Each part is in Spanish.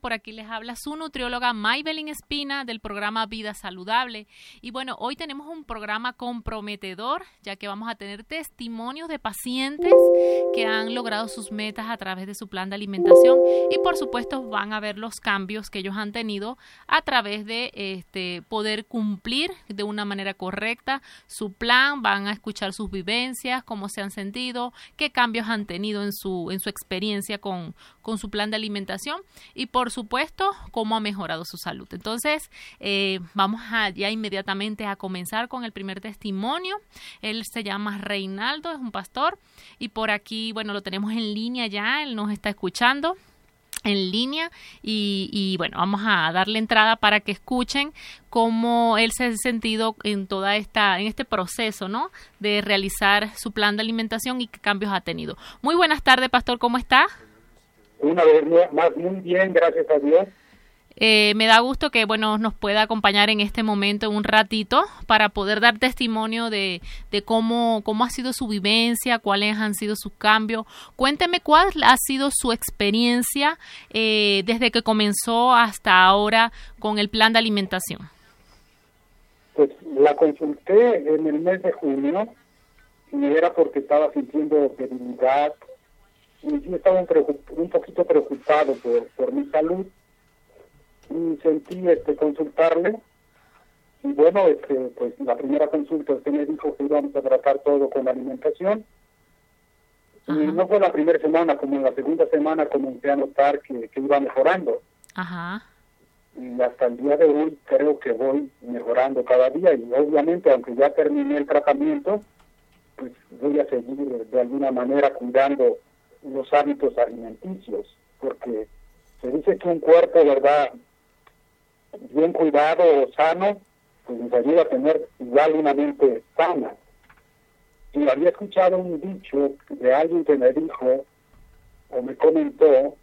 por aquí les habla su nutrióloga Maybelline Espina del programa Vida Saludable. Y bueno, hoy tenemos un programa comprometedor, ya que vamos a tener testimonios de pacientes que han logrado sus metas a través de su plan de alimentación y por supuesto van a ver los cambios que ellos han tenido a través de este poder cumplir de una manera correcta su plan, van a escuchar sus vivencias, cómo se han sentido, qué cambios han tenido en su en su experiencia con con su plan de alimentación y por supuesto cómo ha mejorado su salud. Entonces eh, vamos a, ya inmediatamente a comenzar con el primer testimonio. Él se llama Reinaldo, es un pastor y por aquí, bueno, lo tenemos en línea ya, él nos está escuchando en línea y, y, bueno vamos a darle entrada para que escuchen cómo él se ha sentido en toda esta en este proceso no de realizar su plan de alimentación y qué cambios ha tenido muy buenas tardes pastor cómo está una vez más, muy bien, gracias a Dios. Eh, me da gusto que bueno nos pueda acompañar en este momento un ratito para poder dar testimonio de, de cómo, cómo ha sido su vivencia, cuáles han sido sus cambios. Cuénteme cuál ha sido su experiencia eh, desde que comenzó hasta ahora con el plan de alimentación. Pues la consulté en el mes de junio y era porque estaba sintiendo debilidad, yo estaba un, poquito preocupado por, por mi salud. Y sentí este consultarle y bueno este pues la primera consulta usted me dijo que íbamos a tratar todo con la alimentación. Y no fue la primera semana como en la segunda semana comencé a notar que, que iba mejorando. Ajá. y hasta el día de hoy creo que voy mejorando cada día. Y obviamente aunque ya terminé el tratamiento pues voy a seguir de alguna manera cuidando los hábitos alimenticios, porque se dice que un cuerpo, ¿verdad?, bien cuidado o sano, pues nos ayuda a tener igual una mente sana. Y había escuchado un dicho de alguien que me dijo o me comentó,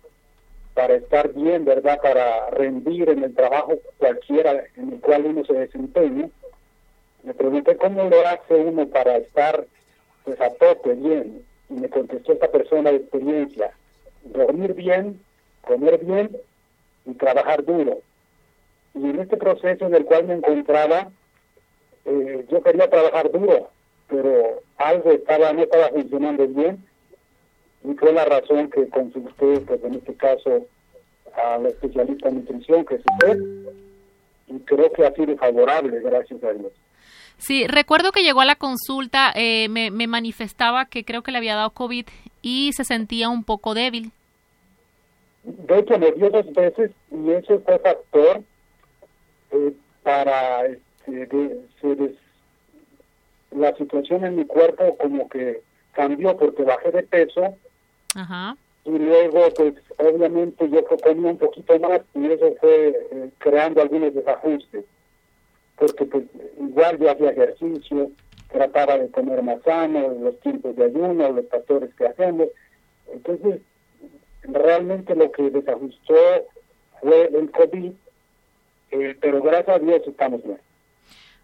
para estar bien, ¿verdad?, para rendir en el trabajo cualquiera en el cual uno se desempeñe, me pregunté cómo lo hace uno para estar pues a tope bien y me contestó esta persona de experiencia, dormir bien, comer bien y trabajar duro. Y en este proceso en el cual me encontraba, eh, yo quería trabajar duro, pero algo estaba no estaba funcionando bien y fue la razón que consulté, pues en este caso, a la especialista en nutrición, que es usted, y creo que ha sido favorable, gracias a Dios. Sí, recuerdo que llegó a la consulta, eh, me, me, manifestaba que creo que le había dado COVID y se sentía un poco débil. De hecho, me dio dos veces y ese fue factor eh, para este, la situación en mi cuerpo como que cambió porque bajé de peso. Ajá. Y luego, pues, obviamente yo comía un poquito más y eso fue eh, creando algunos desajustes porque pues igual yo hacía ejercicio, trataba de comer más sano, los tiempos de ayuno, los factores que hacemos. Entonces, realmente lo que desajustó fue el COVID, eh, pero gracias a Dios estamos bien.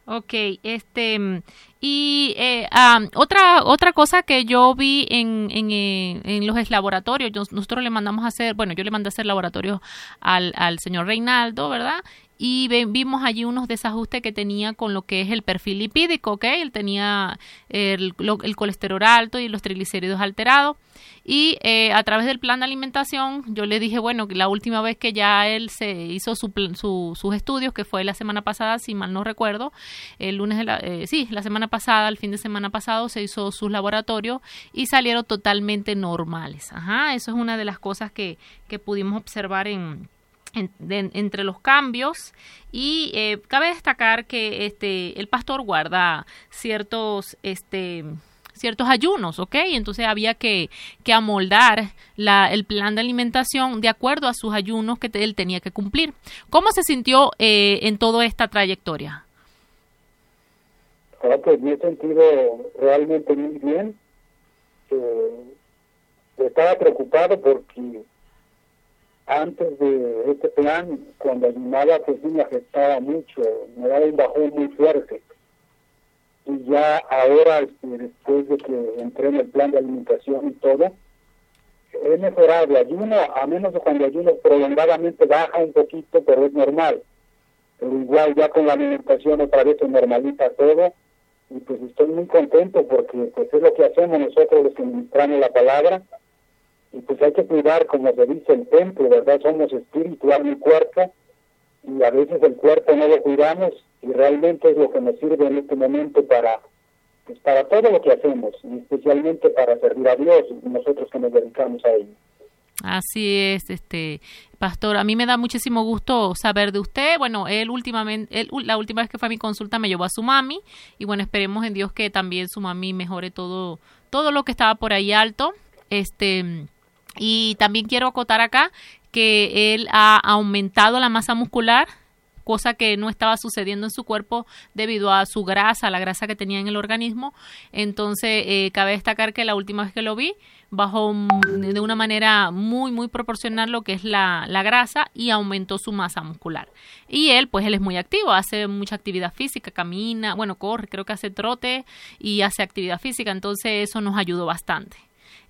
Ok, este y eh, otra otra cosa que yo vi en, en, eh, en los laboratorios, nosotros le mandamos a hacer, bueno, yo le mandé a hacer laboratorio al, al señor Reinaldo, ¿verdad? Y vimos allí unos desajustes que tenía con lo que es el perfil lipídico, ¿ok? Él tenía el, el colesterol alto y los triglicéridos alterados. Y eh, a través del plan de alimentación, yo le dije, bueno, que la última vez que ya él se hizo su, sus estudios, que fue la semana pasada, si mal no recuerdo, el lunes de la, eh, sí, la semana pasada, el fin de semana pasado, se hizo sus laboratorios y salieron totalmente normales. Ajá, eso es una de las cosas que, que pudimos observar en, entre los cambios y eh, cabe destacar que este el pastor guarda ciertos este ciertos ayunos, ¿ok? Entonces había que, que amoldar la, el plan de alimentación de acuerdo a sus ayunos que él tenía que cumplir. ¿Cómo se sintió eh, en toda esta trayectoria? Ah, pues me he sentido realmente muy bien. Eh, estaba preocupado porque antes de este plan, cuando ayunaba, pues sí me afectaba mucho, me daba un bajón muy fuerte. Y ya ahora, este, después de que entré en el plan de alimentación y todo, he mejorado ayuno, a menos de cuando ayuno prolongadamente baja un poquito, pero es normal. Pero igual ya con la alimentación otra vez se normaliza todo y pues estoy muy contento porque pues es lo que hacemos nosotros los que ministramos la palabra y pues hay que cuidar como se dice el templo, ¿verdad? Somos espiritual y cuerpo y a veces el cuerpo no lo cuidamos y realmente es lo que nos sirve en este momento para pues para todo lo que hacemos y especialmente para servir a Dios nosotros que nos dedicamos a ello. Así es, este pastor. A mí me da muchísimo gusto saber de usted. Bueno, él últimamente, él, la última vez que fue a mi consulta me llevó a su mami y bueno, esperemos en Dios que también su mami mejore todo, todo lo que estaba por ahí alto. Este y también quiero acotar acá que él ha aumentado la masa muscular cosa que no estaba sucediendo en su cuerpo debido a su grasa, la grasa que tenía en el organismo. Entonces, eh, cabe destacar que la última vez que lo vi, bajó de una manera muy, muy proporcional lo que es la, la grasa y aumentó su masa muscular. Y él, pues él es muy activo, hace mucha actividad física, camina, bueno, corre, creo que hace trote y hace actividad física, entonces eso nos ayudó bastante.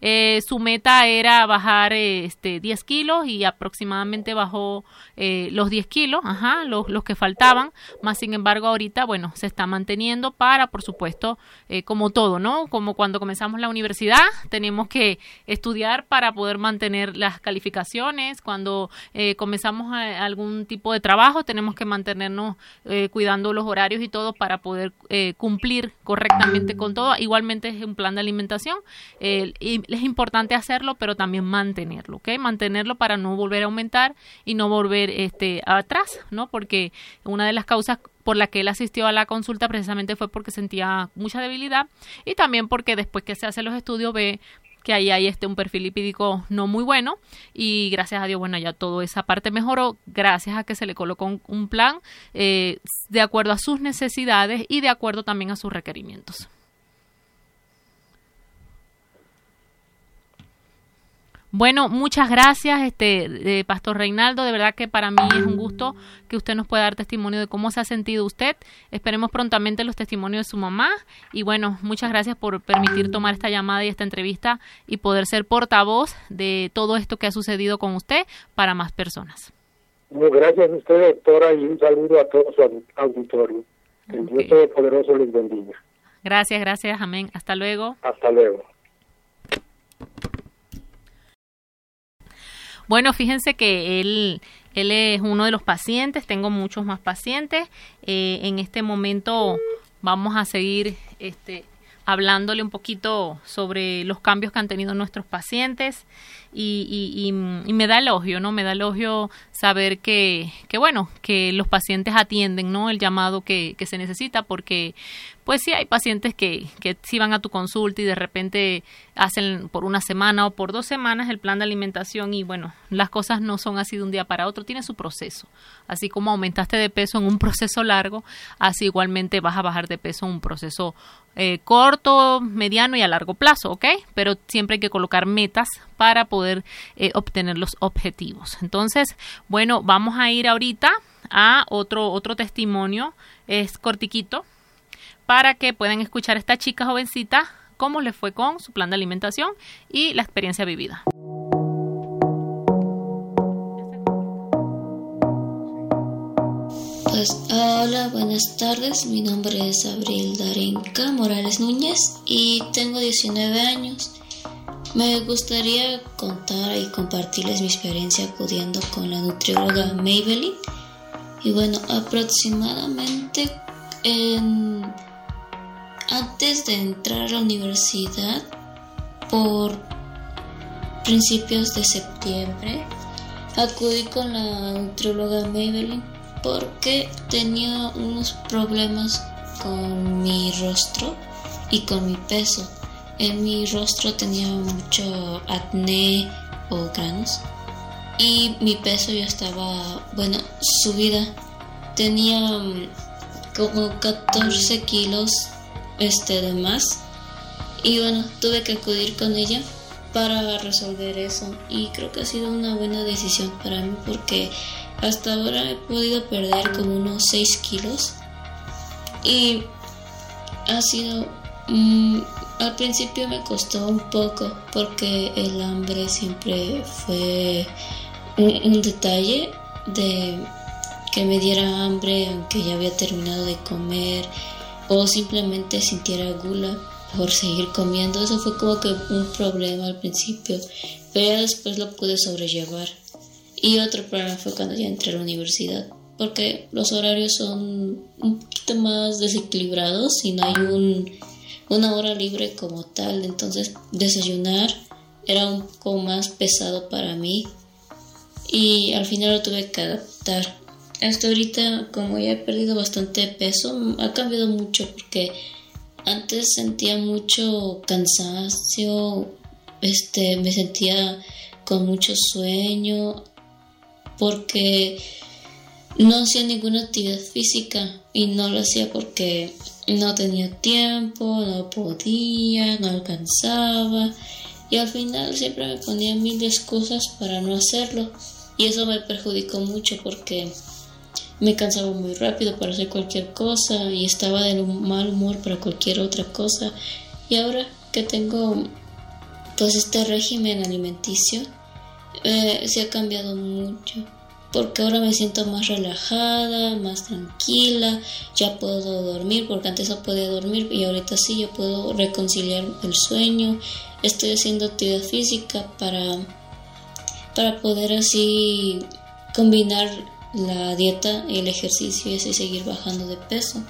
Eh, su meta era bajar este, 10 kilos y aproximadamente bajó eh, los 10 kilos, ajá, los, los, que faltaban, más sin embargo ahorita, bueno, se está manteniendo para, por supuesto, eh, como todo, ¿no? Como cuando comenzamos la universidad, tenemos que estudiar para poder mantener las calificaciones, cuando comenzamos algún tipo de trabajo, tenemos que mantenernos cuidando los horarios y todo para poder cumplir correctamente con todo. Igualmente es un plan de alimentación. y es importante hacerlo, pero también mantenerlo, ¿ok? Mantenerlo para no volver a aumentar y no volver este, atrás, ¿no? Porque una de las causas por la que él asistió a la consulta precisamente fue porque sentía mucha debilidad y también porque después que se hacen los estudios ve que ahí hay este un perfil lipídico no muy bueno y gracias a Dios bueno ya toda esa parte mejoró gracias a que se le colocó un, plan eh, de acuerdo a sus necesidades y de acuerdo también a sus requerimientos. Bueno, muchas gracias, este Pastor Reinaldo. De verdad que para mí es un gusto que usted nos pueda dar testimonio de cómo se ha sentido usted. Esperemos prontamente los testimonios de su mamá. Y bueno, muchas gracias por permitir tomar esta llamada y esta entrevista y poder ser portavoz de todo esto que ha sucedido con usted para más personas. gracias a usted, doctora, y un saludo a todo su auditorio. Que el Dios Todopoderoso les bendiga. Gracias, gracias, amén. Hasta luego. Hasta luego. Bueno, fíjense que él, él es uno de los pacientes, tengo muchos más pacientes. Eh, en este momento vamos a seguir este, hablándole un poquito sobre los cambios que han tenido nuestros pacientes y, y, me da elogio, ¿no? Me da elogio saber que, que, bueno, que los pacientes atienden, ¿no? El llamado que, que se necesita porque pues sí hay pacientes que, que sí van a tu consulta y de repente hacen por una semana o por dos semanas el plan de alimentación y bueno, las cosas no son así de un día para otro, tiene su proceso. Así como aumentaste de peso en un proceso largo, así igualmente vas a bajar de peso en un proceso eh, corto, mediano y a largo plazo, ¿ok? Pero siempre hay que colocar metas para poder eh, obtener los objetivos. Entonces, bueno, vamos a ir ahorita a otro, otro testimonio, es cortiquito, para que puedan escuchar a esta chica jovencita cómo le fue con su plan de alimentación y la experiencia vivida. Pues, hola, buenas tardes. Mi nombre es Abril Darenka Morales Núñez y tengo 19 años. Me gustaría contar y compartirles mi experiencia acudiendo con la nutrióloga Maybelline. Y bueno, aproximadamente en antes de entrar a la universidad, por principios de septiembre, acudí con la nutrióloga Maybelline porque tenía unos problemas con mi rostro y con mi peso. En mi rostro tenía mucho acné o granos y mi peso ya estaba, bueno, subida. Tenía mm, como 14 kilos este de más. Y bueno tuve que acudir con ella para resolver eso. Y creo que ha sido una buena decisión para mí porque hasta ahora he podido perder como unos 6 kilos. Y ha sido mm, al principio me costó un poco porque el hambre siempre fue un, detalle de que me diera hambre aunque ya había terminado de comer o simplemente sintiera gula por seguir comiendo. Eso fue como que un problema al principio, pero ya después lo pude sobrellevar. Y otro problema fue cuando ya entré a la universidad, porque los horarios son un poquito más desequilibrados y no hay un, una hora libre como tal. Entonces desayunar era un poco más pesado para mí y al final lo tuve que adaptar. Hasta ahorita, como ya he perdido bastante peso, ha cambiado mucho porque antes sentía mucho cansancio, este, me sentía con mucho sueño porque no hacía ninguna actividad física y no lo hacía porque no tenía tiempo, no podía, no alcanzaba y al final siempre me ponía mil excusas para no hacerlo y eso me perjudicó mucho porque me cansaba muy rápido para hacer cualquier cosa y estaba de mal humor para cualquier otra cosa. Y ahora que tengo pues este régimen alimenticio eh, se ha cambiado mucho porque ahora me siento más relajada, más tranquila, ya puedo dormir, porque antes no podía dormir y ahorita sí, ya puedo reconciliar el sueño, estoy haciendo actividad física para, para poder así combinar la dieta y el ejercicio así seguir bajando de peso.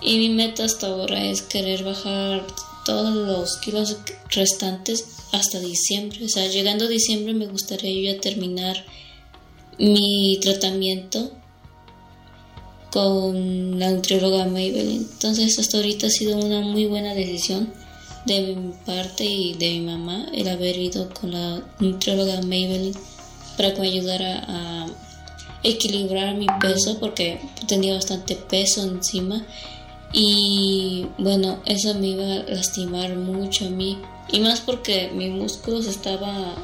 Y mi meta hasta ahora es querer bajar todos los kilos restantes hasta diciembre. O sea, llegando a diciembre me gustaría yo ya terminar mi tratamiento con la nutrióloga Maybelline. Entonces hasta ahorita ha sido una muy buena decisión de mi parte y de mi mamá el haber ido con la nutrióloga Maybelline para que me ayudara a equilibrar mi peso porque tenía bastante peso encima y bueno eso me iba a lastimar mucho a mí y más porque mi músculo estaba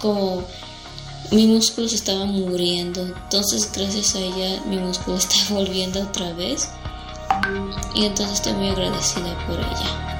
como mi músculo se estaba muriendo. Entonces, gracias a ella, mi músculo está volviendo otra vez. Y entonces estoy muy agradecida por ella.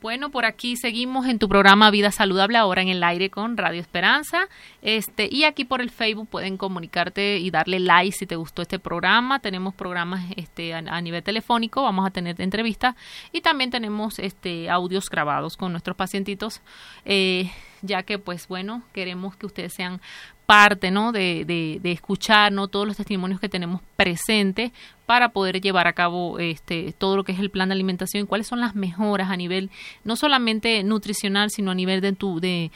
Bueno, por aquí seguimos en tu programa Vida Saludable ahora en el aire con Radio Esperanza. Este, y aquí por el Facebook pueden comunicarte y darle like si te gustó este programa. Tenemos programas este, a, nivel telefónico, vamos a tener entrevistas y también tenemos este, audios grabados con nuestros pacientitos, eh, ya que pues bueno, queremos que ustedes sean parte ¿no? de, de, de escuchar ¿no? todos los testimonios que tenemos presentes para poder llevar a cabo este todo lo que es el plan de alimentación y cuáles son las mejoras a nivel no solamente nutricional sino a nivel de tu de,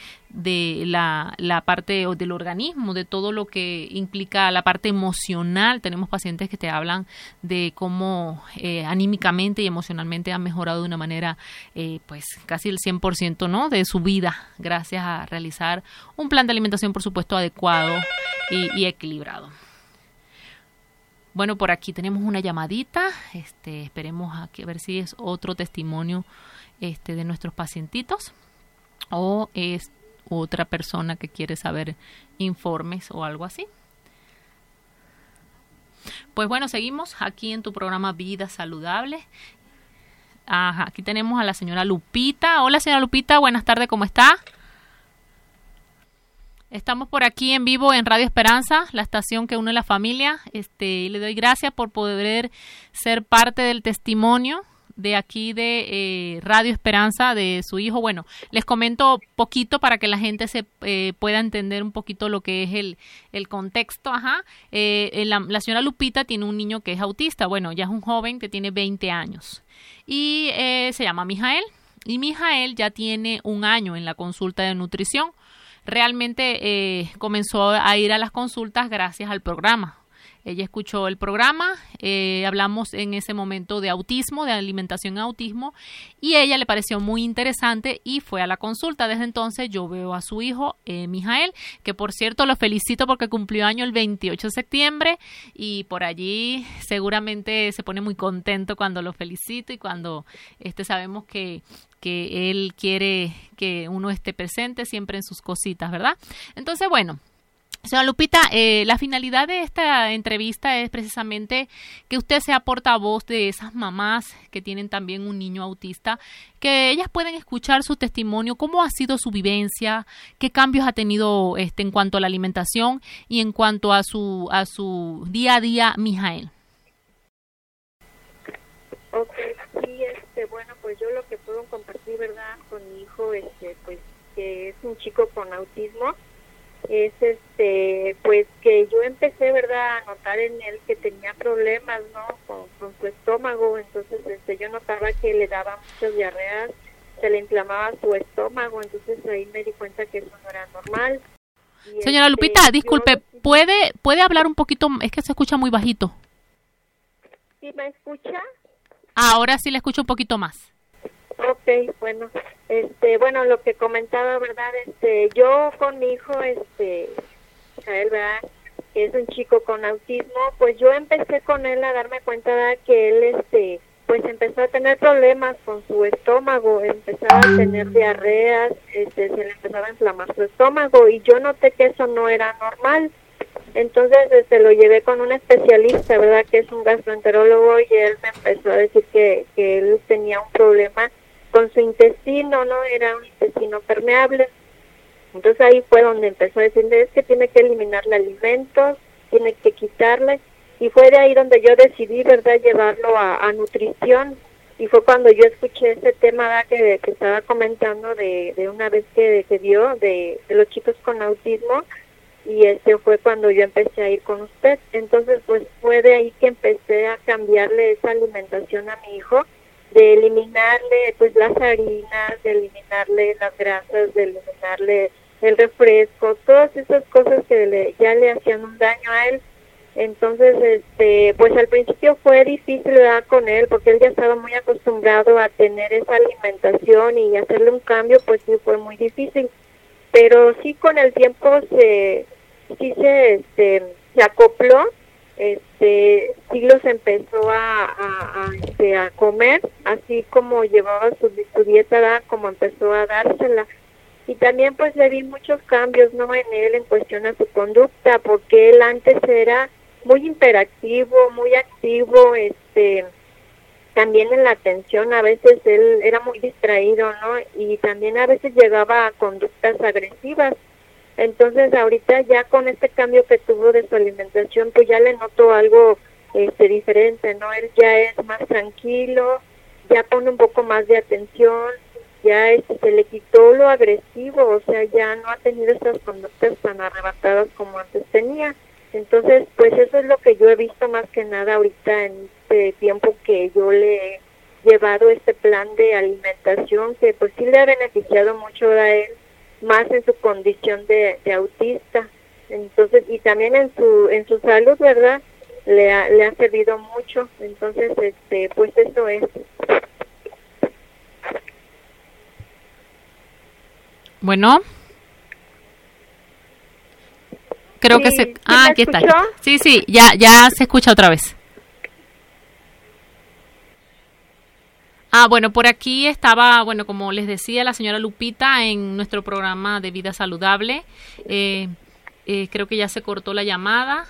la, parte del organismo de todo lo que implica la parte emocional. Tenemos pacientes que te hablan de cómo eh, anímicamente y emocionalmente han mejorado de una manera eh, pues casi el 100% no de su vida gracias a realizar un plan de alimentación por supuesto adecuado y equilibrado bueno, por aquí tenemos una llamadita. Este, esperemos a, ver si es otro testimonio este, de nuestros pacientitos o es otra persona que quiere saber informes o algo así. Pues bueno, seguimos aquí en tu programa Vida Saludable. Ajá, aquí tenemos a la señora Lupita. Hola, señora Lupita, buenas tardes, ¿cómo está? Estamos por aquí en vivo en Radio Esperanza, la estación que une la familia. Este, le doy gracias por poder ser parte del testimonio de aquí de eh, Radio Esperanza de su hijo. Bueno, les comento poquito para que la gente se eh, pueda entender un poquito lo que es el, el contexto. Ajá. Eh, la, la, señora Lupita tiene un niño que es autista. Bueno, ya es un joven que tiene 20 años y se llama Mijael. Y Mijael ya tiene un año en la consulta de nutrición realmente eh, comenzó a ir a las consultas gracias al programa. Ella escuchó el programa, eh, hablamos en ese momento de autismo, de alimentación en autismo, y ella le pareció muy interesante y fue a la consulta. Desde entonces yo veo a su hijo, eh, Mijael, que por cierto lo felicito porque cumplió año el 28 de septiembre y por allí seguramente se pone muy contento cuando lo felicito y cuando este sabemos que que él quiere que uno esté presente siempre en sus cositas, ¿verdad? Entonces, bueno, Señora Lupita, eh, la finalidad de esta entrevista es precisamente que usted sea portavoz de esas mamás que tienen también un niño autista, que ellas pueden escuchar su testimonio, cómo ha sido su vivencia, qué cambios ha tenido este en cuanto a la alimentación y en cuanto a su a su día a día, Mijael. Ok, sí, este, bueno, pues yo lo que puedo compartir, ¿verdad? Con mi hijo, este, pues que es un chico con autismo. Es este pues que yo empecé verdad a notar en él que tenía problemas no con, su estómago. Entonces este yo notaba que le daba muchas diarreas se le inflamaba su estómago. Entonces ahí me di cuenta que eso no era normal. Señora este, Lupita disculpe puede puede hablar un poquito es que se escucha muy bajito. Sí me escucha ahora sí le escucho un poquito más Ok, bueno, este, bueno, lo que comentaba, verdad, este, yo con mi hijo, este, él, verdad, que es un chico con autismo, pues yo empecé con él a darme cuenta que él, este, pues empezó a tener problemas con su estómago, empezaba a tener diarreas, este, se le empezaba a inflamar su estómago y yo noté que eso no era normal. Entonces este, lo llevé con un especialista, ¿verdad? Que es un gastroenterólogo y él me empezó a decir que, que él tenía un problema con su intestino, ¿no? Era un intestino permeable. Entonces ahí fue donde empezó a decirle, es que tiene que eliminarle alimentos, tiene que quitarle. Y fue de ahí donde yo decidí, ¿verdad?, llevarlo a, nutrición. Y fue cuando yo escuché ese tema que, estaba comentando de, de una vez que, dio de, de los chicos con autismo. Y ese fue cuando yo empecé a ir con usted. Entonces, pues fue de ahí que empecé a cambiarle esa alimentación a mi hijo de eliminarle pues las harinas, de eliminarle las grasas, de eliminarle el refresco, todas esas cosas que le, ya le hacían un daño a él. Entonces, este, pues al principio fue difícil con él porque él ya estaba muy acostumbrado a tener esa alimentación y hacerle un cambio, pues sí fue muy difícil. Pero sí con el tiempo se, sí se, este, se acopló este sí empezó a, este, a comer así como llevaba su, dieta como empezó a dársela. Y también pues le vi muchos cambios no en él en cuestión a su conducta porque él antes era muy interactivo muy activo este también en la atención a veces él era muy distraído no y también a veces llegaba a conductas agresivas entonces ahorita ya con este cambio que tuvo de su alimentación, pues ya le noto algo este diferente, ¿no? Él ya es más tranquilo, ya pone un poco más de atención, ya este, se le quitó lo agresivo, o sea, ya no ha tenido esas conductas tan arrebatadas como antes tenía. Entonces, pues eso es lo que yo he visto más que nada ahorita en este tiempo que yo le he llevado este plan de alimentación que pues sí le ha beneficiado mucho a él más en su condición de, autista. Entonces, y también en su, en su salud, ¿verdad? Le ha, le ha servido mucho. Entonces, este, pues eso es. Bueno. Creo que se... Ah, aquí está. Sí, sí, ya, ya se escucha otra vez. Ah, bueno, por aquí estaba, bueno, como les decía la señora Lupita en nuestro programa de vida saludable. Eh, eh, creo que ya se cortó la llamada.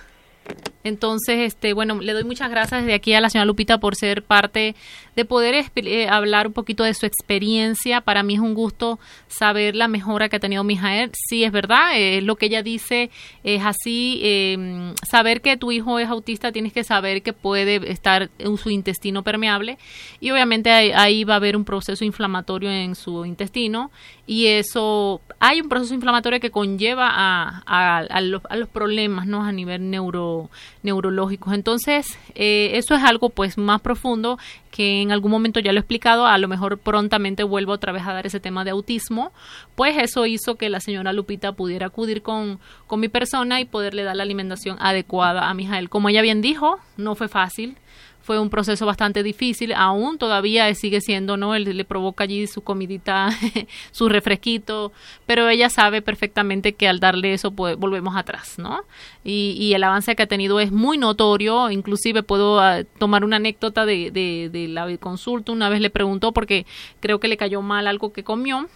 Entonces, este, bueno, le doy muchas gracias desde aquí a la señora Lupita por ser parte de poder eh, hablar un poquito de su experiencia. Para mí es un gusto saber la mejora que ha tenido mi hija. Sí, es verdad, eh, lo que ella dice es así. Eh, saber que tu hijo es autista, tienes que saber que puede estar en su intestino permeable y obviamente ahí, va a haber un proceso inflamatorio en su intestino y eso, hay un proceso inflamatorio que conlleva a, los, a los problemas ¿no? a nivel neuro neurológicos. Entonces, eh, eso es algo pues más profundo que en algún momento ya lo he explicado, a lo mejor prontamente vuelvo otra vez a dar ese tema de autismo, pues eso hizo que la señora Lupita pudiera acudir con, con mi persona y poderle dar la alimentación adecuada a Mijael. Como ella bien dijo, no fue fácil, fue un proceso bastante difícil, aún todavía sigue siendo, ¿no? Él le provoca allí su comidita, su refresquito, pero ella sabe perfectamente que al darle eso pues volvemos atrás, ¿no? Y, y el avance que ha tenido es muy notorio, inclusive puedo ah, tomar una anécdota de, de, de la consulta, una vez le preguntó porque creo que le cayó mal algo que comió,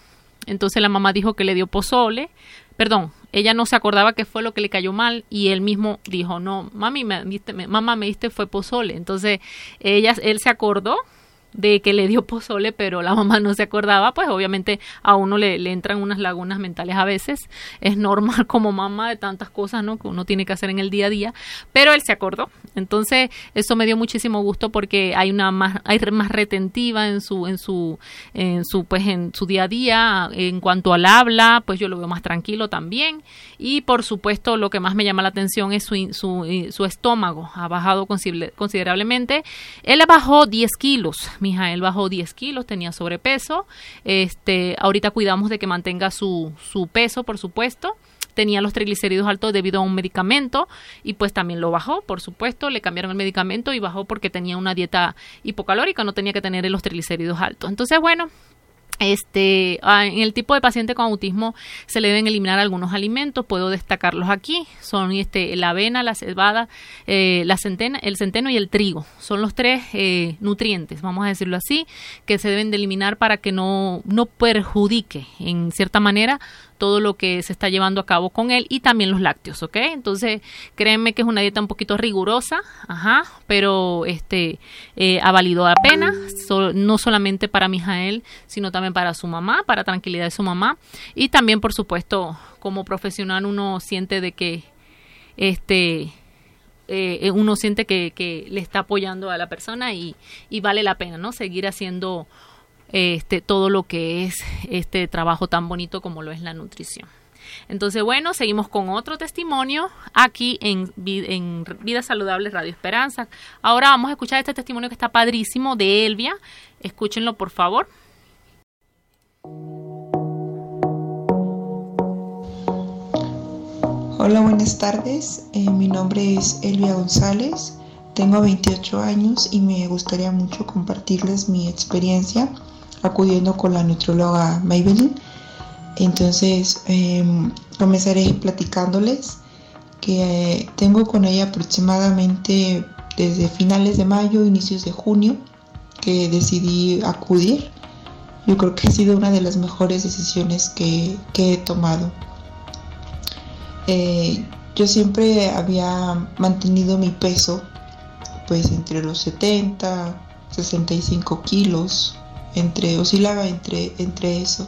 entonces la mamá dijo que le dio pozole, perdón, ella no se acordaba qué fue lo que le cayó mal y él mismo dijo, no, mami, me, mamá me diste fue pozole. Entonces ella, él se acordó de que le dio pozole, pero la mamá no se acordaba, pues obviamente a uno le, entran unas lagunas mentales a veces. Es normal como mamá de tantas cosas, ¿no? Que uno tiene que hacer en el día a día, pero él se acordó. Entonces, eso me dio muchísimo gusto porque hay una más, hay más retentiva en su, en su, en su, pues en su día a día. En cuanto al habla, pues yo lo veo más tranquilo también. Y por supuesto, lo que más me llama la atención es su, su, su estómago. Ha bajado considerablemente. Él bajó 10 kilos Mijael bajó 10 kilos, tenía sobrepeso. Este, ahorita cuidamos de que mantenga su, su peso, por supuesto tenía los triglicéridos altos debido a un medicamento y pues también lo bajó, por supuesto, le cambiaron el medicamento y bajó porque tenía una dieta hipocalórica, no tenía que tener los triglicéridos altos. Entonces, bueno, este, en el tipo de paciente con autismo se le deben eliminar algunos alimentos, puedo destacarlos aquí, son este, la avena, la cebada, eh, la centena, el centeno y el trigo, son los tres eh, nutrientes, vamos a decirlo así, que se deben de eliminar para que no, no perjudique en cierta manera todo lo que se está llevando a cabo con él y también los lácteos, ¿ok? Entonces, créeme que es una dieta un poquito rigurosa, ajá, pero este eh, ha valido la pena, no solamente para Mijael, sino también para su mamá, para tranquilidad de su mamá y también, por supuesto, como profesional uno siente de que este eh, uno siente que, que, le está apoyando a la persona y, y vale la pena, ¿no? Seguir haciendo este, todo lo que es este trabajo tan bonito como lo es la nutrición. Entonces, bueno, seguimos con otro testimonio aquí en, en Vida Saludable Radio Esperanza. Ahora vamos a escuchar este testimonio que está padrísimo de Elvia. Escúchenlo, por favor. Hola, buenas tardes. Eh, mi nombre es Elvia González. Tengo 28 años y me gustaría mucho compartirles mi experiencia acudiendo con la nutrióloga Maybelline. Entonces em, comenzaré platicándoles que eh, tengo con ella aproximadamente desde finales de mayo, inicios de junio, que decidí acudir. Yo creo que ha sido una de las mejores decisiones que, he tomado. Eh, yo siempre había mantenido mi peso pues entre los 70, 65 kilos, entre, oscilaba entre, entre eso.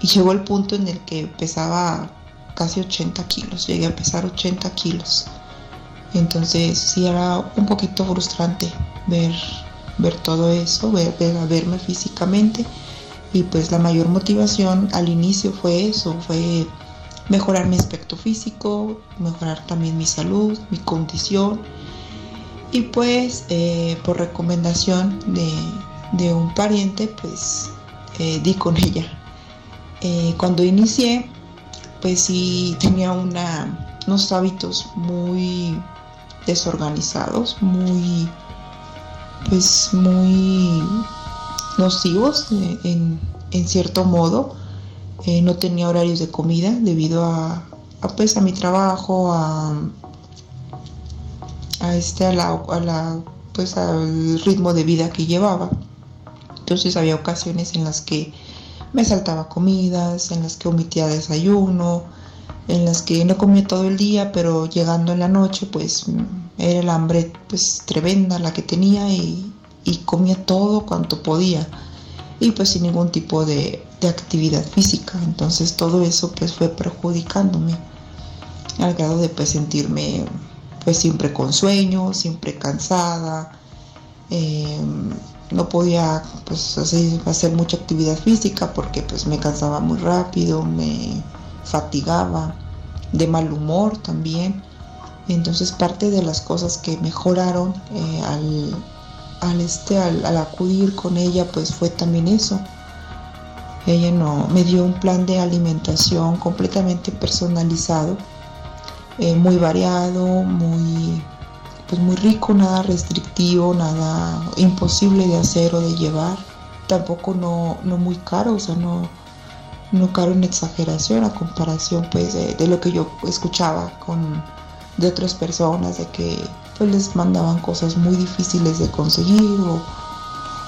Y llegó el punto en el que pesaba casi 80 kilos, llegué a pesar 80 kilos. Entonces sí era un poquito frustrante ver, ver todo eso, ver, verme físicamente. Y pues la mayor motivación al inicio fue eso, fue mejorar mi aspecto físico, mejorar también mi salud, mi condición. Y pues eh, por recomendación de, de un pariente, pues eh, di con ella. Eh, cuando inicié, pues sí tenía unos hábitos muy desorganizados, muy, pues muy nocivos eh, en, cierto modo. no tenía horarios de comida debido a, pues a mi trabajo, a, a este, a la, a la, pues al ritmo de vida que llevaba. Entonces había ocasiones en las que me saltaba comidas, en las que omitía desayuno, en las que no comía todo el día, pero llegando en la noche pues era el hambre pues tremenda la que tenía y, comía todo cuanto podía y pues sin ningún tipo de, actividad física. Entonces todo eso pues fue perjudicándome al grado de pues sentirme pues siempre con sueño, siempre cansada. Eh, no podía pues hacer, mucha actividad física porque pues me cansaba muy rápido, me fatigaba, de mal humor también. Entonces parte de las cosas que mejoraron eh, al, este, al, acudir con ella pues fue también eso. Ella no, me dio un plan de alimentación completamente personalizado, eh, muy variado, muy pues muy rico, nada restrictivo, nada imposible de hacer o de llevar, tampoco no, no muy caro, o sea, no, no caro en exageración a comparación pues de, lo que yo escuchaba con de otras personas, de que pues les mandaban cosas muy difíciles de conseguir o,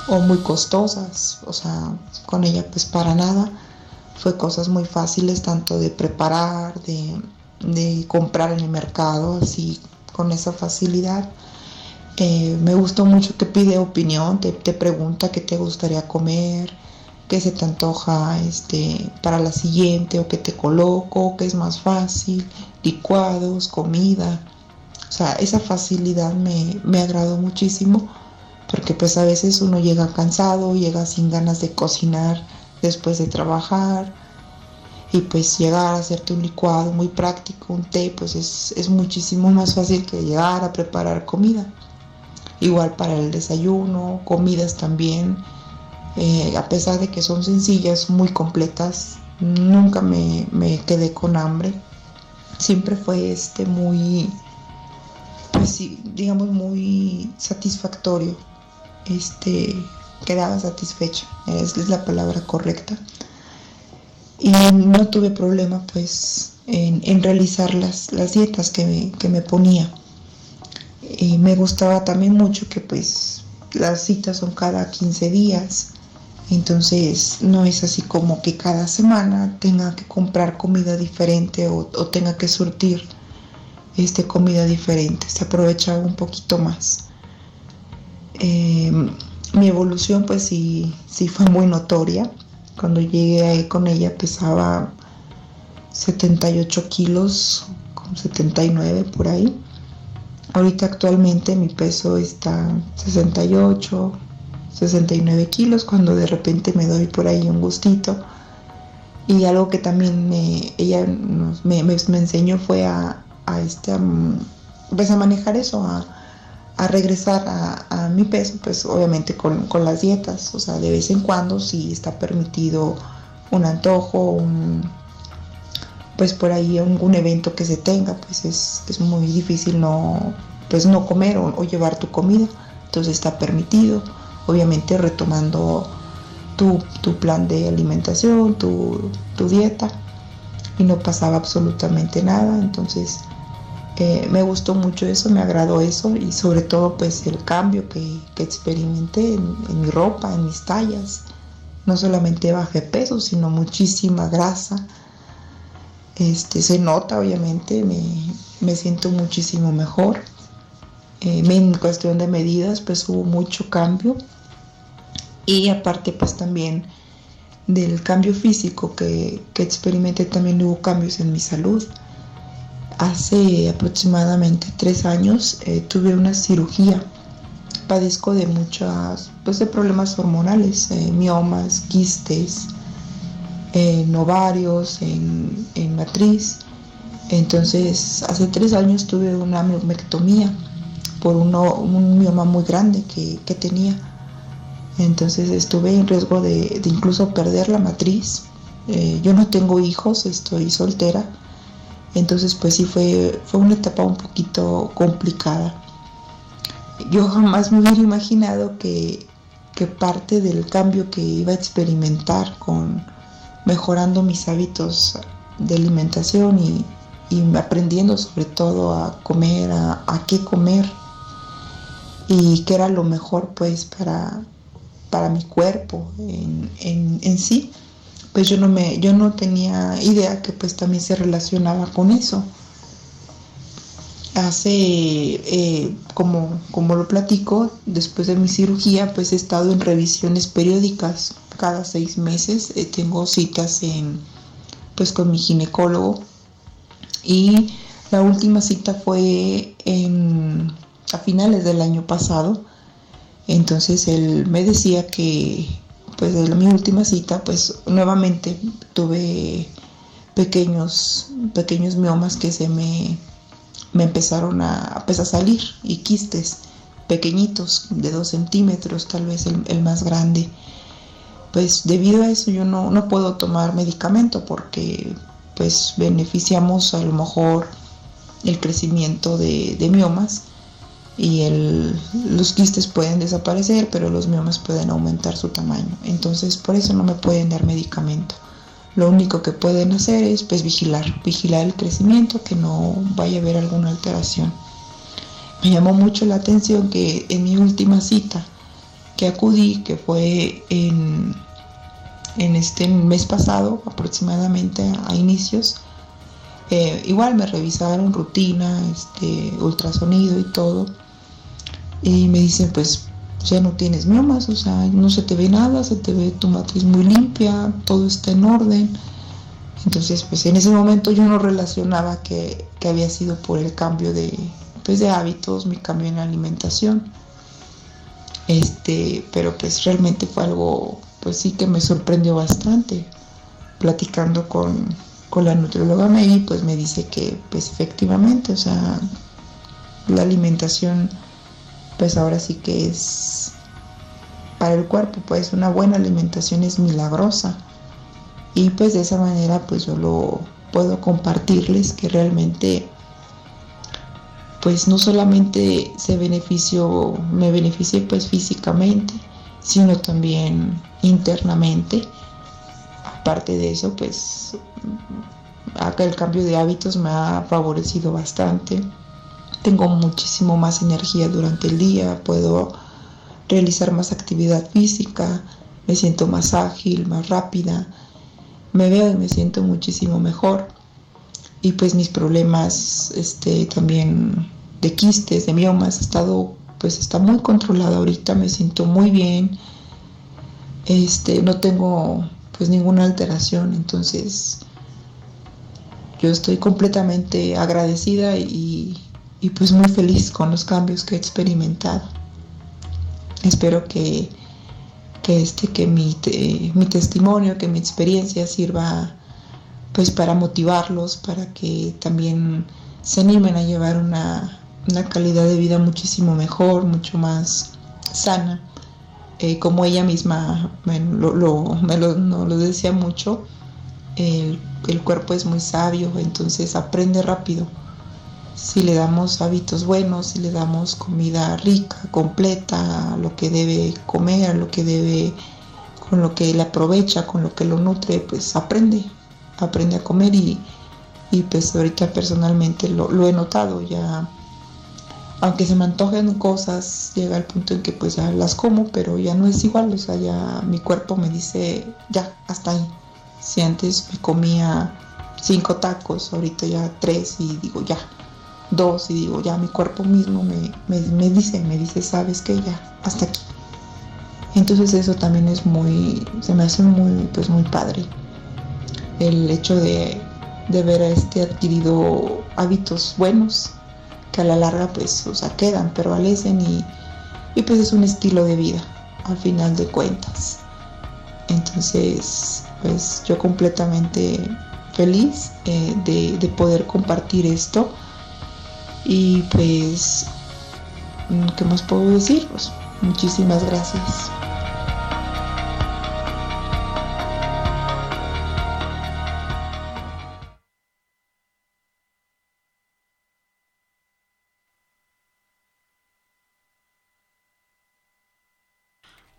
o muy costosas, o sea, con ella pues para nada. Fue cosas muy fáciles, tanto de preparar, de, de comprar en el mercado, así con esa facilidad. Eh, me gustó mucho que pide opinión, te, te, pregunta qué te gustaría comer, qué se te antoja este, para la siguiente o qué te coloco, qué es más fácil, licuados, comida. O sea, esa facilidad me, me agradó muchísimo porque pues a veces uno llega cansado, llega sin ganas de cocinar después de trabajar y pues llegar a hacerte un licuado muy práctico, un té, pues es, es muchísimo más fácil que llegar a preparar comida. Igual para el desayuno, comidas también, eh, a pesar de que son sencillas, muy completas, nunca me, me quedé con hambre. Siempre fue este muy, pues digamos muy satisfactorio. Este, quedaba satisfecha, es la palabra correcta y no tuve problema pues en, en realizar las, las, dietas que me, que me ponía. Y me gustaba también mucho que pues las citas son cada 15 días, entonces no es así como que cada semana tenga que comprar comida diferente o, o tenga que surtir este, comida diferente, se aprovecha un poquito más. Eh, mi evolución pues sí, sí fue muy notoria cuando llegué ahí con ella pesaba 78 kilos, con 79 por ahí. Ahorita actualmente mi peso está 68, 69 kilos, cuando de repente me doy por ahí un gustito. Y algo que también me, ella me, enseñó fue a, a, este, pues a manejar eso, a, a regresar a, mi peso, pues obviamente con, con, las dietas, o sea, de vez en cuando si está permitido un antojo, un, pues por ahí un, evento que se tenga, pues es, es, muy difícil no, pues no comer o, o, llevar tu comida, entonces está permitido, obviamente retomando tu, tu plan de alimentación, tu, tu dieta, y no pasaba absolutamente nada, entonces eh, me gustó mucho eso, me agradó eso y sobre todo pues el cambio que, que experimenté en, mi ropa, en mis tallas. No solamente bajé peso, sino muchísima grasa. Este, se nota obviamente, me, me siento muchísimo mejor. Eh, en cuestión de medidas pues hubo mucho cambio y aparte pues también del cambio físico que, que experimenté también hubo cambios en mi salud hace aproximadamente tres años eh, tuve una cirugía. Padezco de muchas, pues de problemas hormonales, eh, miomas, quistes, en ovarios, en, en, matriz. Entonces, hace tres años tuve una miomectomía por un mioma muy grande que, que, tenía. Entonces estuve en riesgo de, de incluso perder la matriz. Eh, yo no tengo hijos, estoy soltera entonces pues sí fue, fue una etapa un poquito complicada. Yo jamás me hubiera imaginado que, que parte del cambio que iba a experimentar con mejorando mis hábitos de alimentación y, y aprendiendo sobre todo a comer, a, qué comer y qué era lo mejor pues para, para mi cuerpo en, en sí pues yo no me, yo no tenía idea que pues también se relacionaba con eso. Hace, eh, como, como lo platico, después de mi cirugía, pues he estado en revisiones periódicas cada seis meses. Eh, tengo citas en, pues con mi ginecólogo y la última cita fue a finales del año pasado. Entonces él me decía que pues de mi última cita, pues nuevamente tuve pequeños, pequeños miomas que se me, me empezaron a, pues, a salir y quistes pequeñitos de dos centímetros, tal vez el, el, más grande. Pues debido a eso yo no, no puedo tomar medicamento porque pues beneficiamos a lo mejor el crecimiento de miomas y el, los quistes pueden desaparecer, pero los miomas pueden aumentar su tamaño. Entonces, por eso no me pueden dar medicamento. Lo único que pueden hacer es pues vigilar, vigilar el crecimiento, que no vaya a haber alguna alteración. Me llamó mucho la atención que en mi última cita que acudí, que fue en, en este mes pasado, aproximadamente a inicios, eh, igual me revisaron rutina, este, ultrasonido y todo. Y me dicen, pues ya no tienes miomas, o sea, no se te ve nada, se te ve tu matriz muy limpia, todo está en orden. Entonces, pues en ese momento yo no relacionaba que, que había sido por el cambio de, pues, de hábitos, mi cambio en alimentación. Este, pero pues realmente fue algo, pues sí que me sorprendió bastante. Platicando con, con la nutrióloga Mary, pues me dice que pues efectivamente, o sea, la alimentación pues ahora sí que es para el cuerpo, pues una buena alimentación es milagrosa. Y pues de esa manera pues yo lo puedo compartirles que realmente pues no solamente se beneficio, me beneficie pues físicamente, sino también internamente. Aparte de eso, pues acá el cambio de hábitos me ha favorecido bastante. Tengo muchísimo más energía durante el día, puedo realizar más actividad física, me siento más ágil, más rápida, me veo y me siento muchísimo mejor y pues mis problemas este también de quistes, de miomas, estado pues está muy controlado ahorita, me siento muy bien. Este, no tengo pues ninguna alteración, entonces yo estoy completamente agradecida y, y pues muy feliz con los cambios que he experimentado. Espero que, que, este, que mi, mi testimonio, que mi experiencia sirva pues para motivarlos, para que también se animen a llevar una, calidad de vida muchísimo mejor, mucho más sana. Eh, como ella misma me lo, me lo, decía mucho, el, el, cuerpo es muy sabio, entonces aprende rápido. Si le damos hábitos buenos, si le damos comida rica, completa, lo que debe comer, lo que debe, con lo que le aprovecha, con lo que lo nutre, pues aprende, aprende a comer y, pues ahorita personalmente lo, he notado ya aunque se me antojen cosas, llega el punto en que pues ya las como, pero ya no es igual, o sea, ya mi cuerpo me dice, ya, hasta ahí. Si antes me comía cinco tacos, ahorita ya tres y digo, ya, dos y digo, ya mi cuerpo mismo me, me dice, me dice, sabes que ya, hasta aquí. Entonces eso también es muy, se me hace muy, pues muy padre. El hecho de, ver a este adquirido hábitos buenos que a la larga pues o sea quedan prevalecen y, y pues es un estilo de vida al final de cuentas. Entonces pues yo completamente feliz eh, de, de, poder compartir esto y pues qué más puedo decir pues muchísimas gracias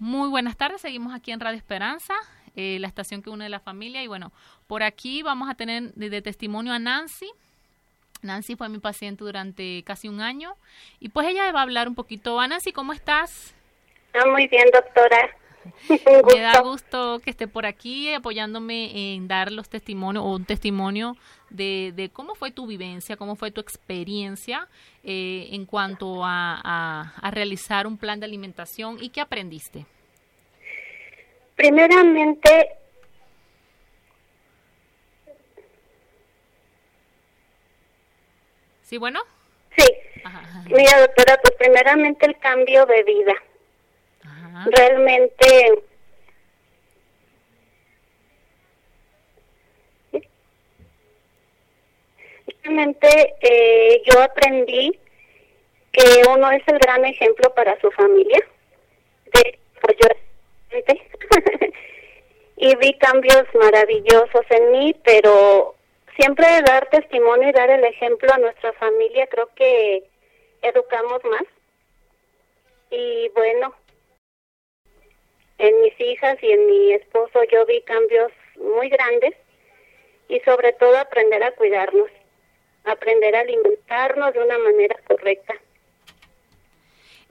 Muy buenas tardes, seguimos aquí en Radio Esperanza, eh, la estación que une la familia. Y bueno, por aquí vamos a tener de, testimonio a Nancy. Nancy fue mi paciente durante casi un año y pues ella va a hablar un poquito. A Nancy, ¿cómo estás? Ah, muy bien, doctora. Me da gusto que esté por aquí apoyándome en dar los testimonios o un testimonio de, de cómo fue tu vivencia, cómo fue tu experiencia eh, en cuanto a, a, realizar un plan de alimentación y qué aprendiste. Primeramente, ¿Sí, bueno? Sí. Mira, doctora, pues primeramente el cambio de vida realmente realmente eh, yo aprendí que uno es el gran ejemplo para su familia de pues y vi cambios maravillosos en mí pero siempre dar testimonio y dar el ejemplo a nuestra familia creo que educamos más y bueno en mis hijas y en mi esposo yo vi cambios muy grandes y sobre todo aprender a cuidarnos, aprender a alimentarnos de una manera correcta.